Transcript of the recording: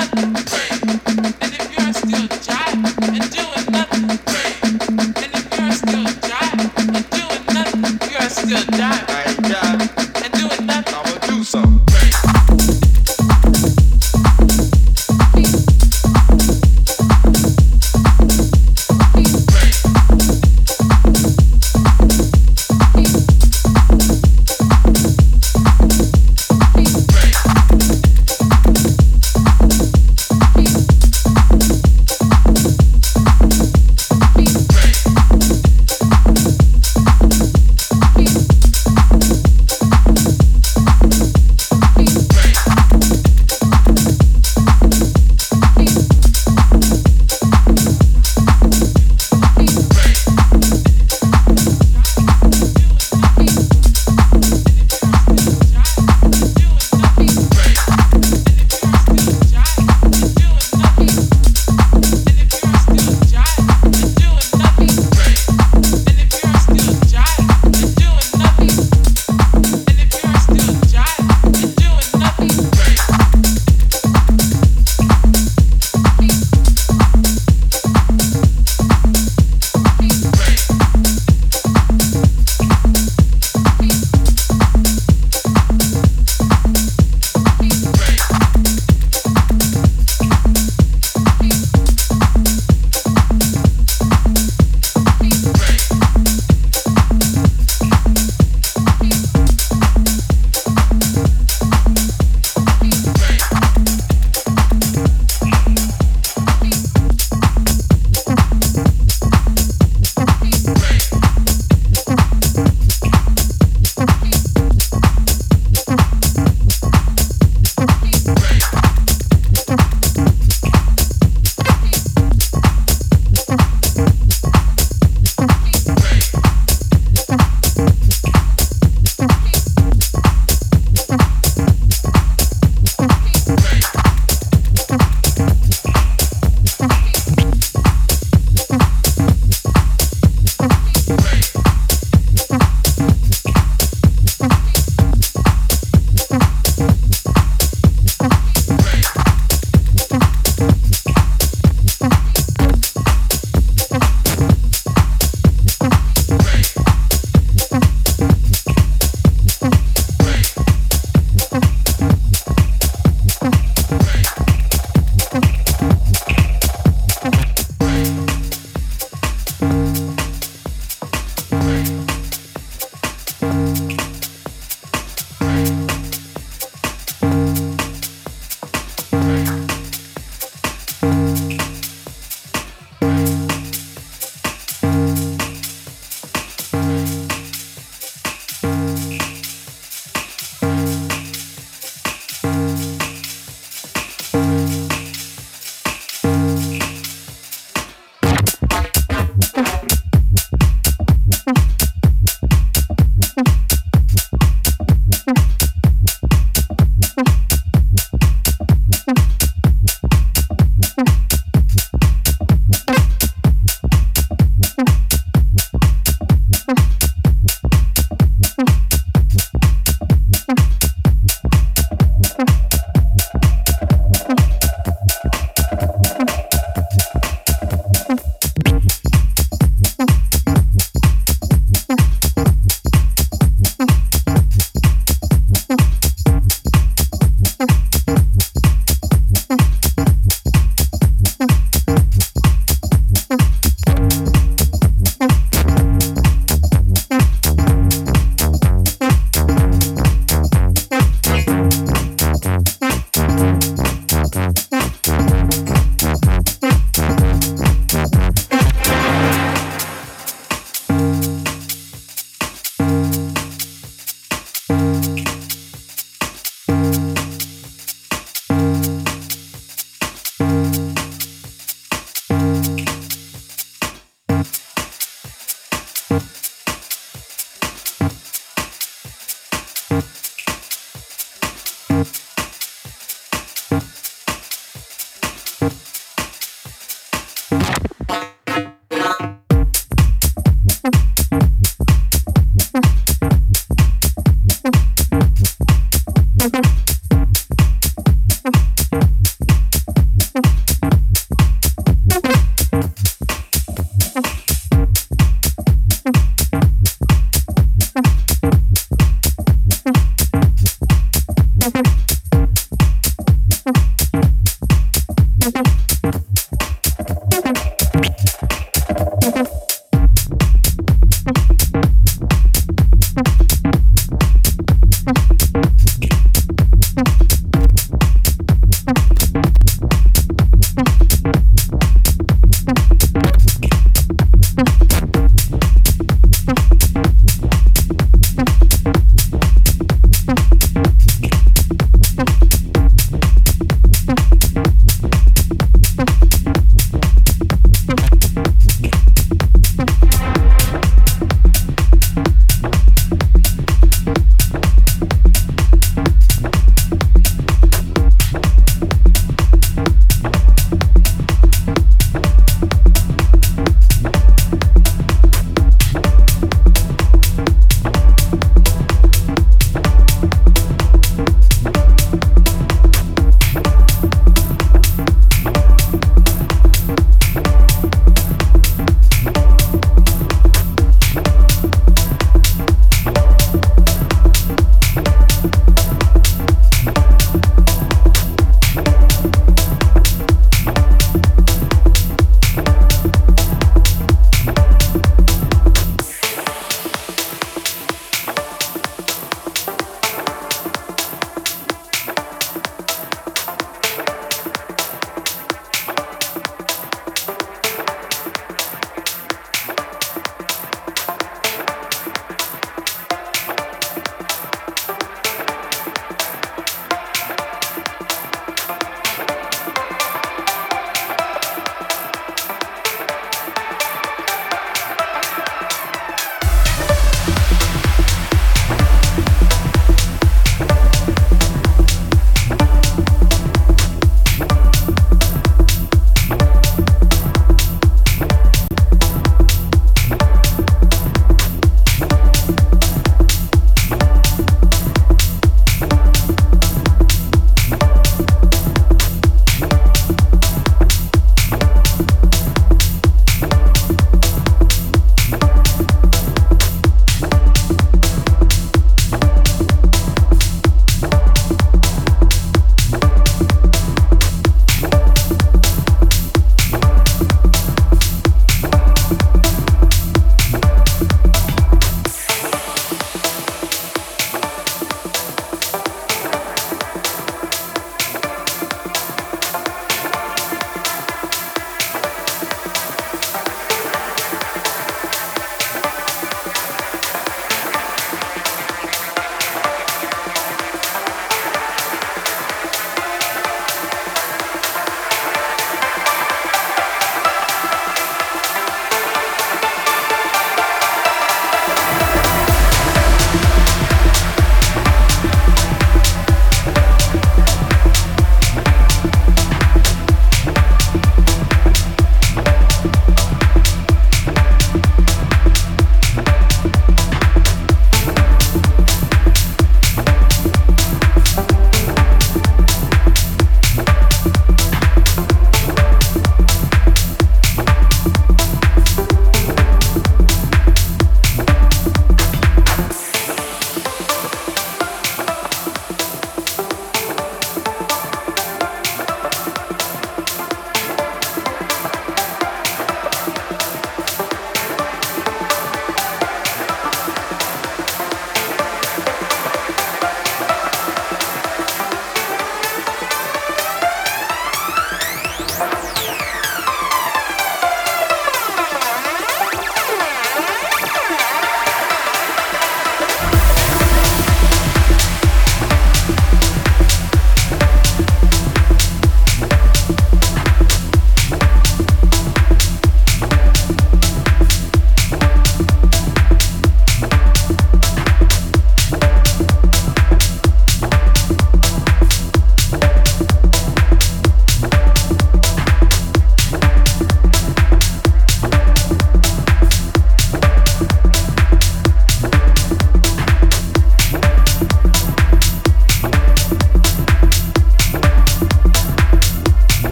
Amen.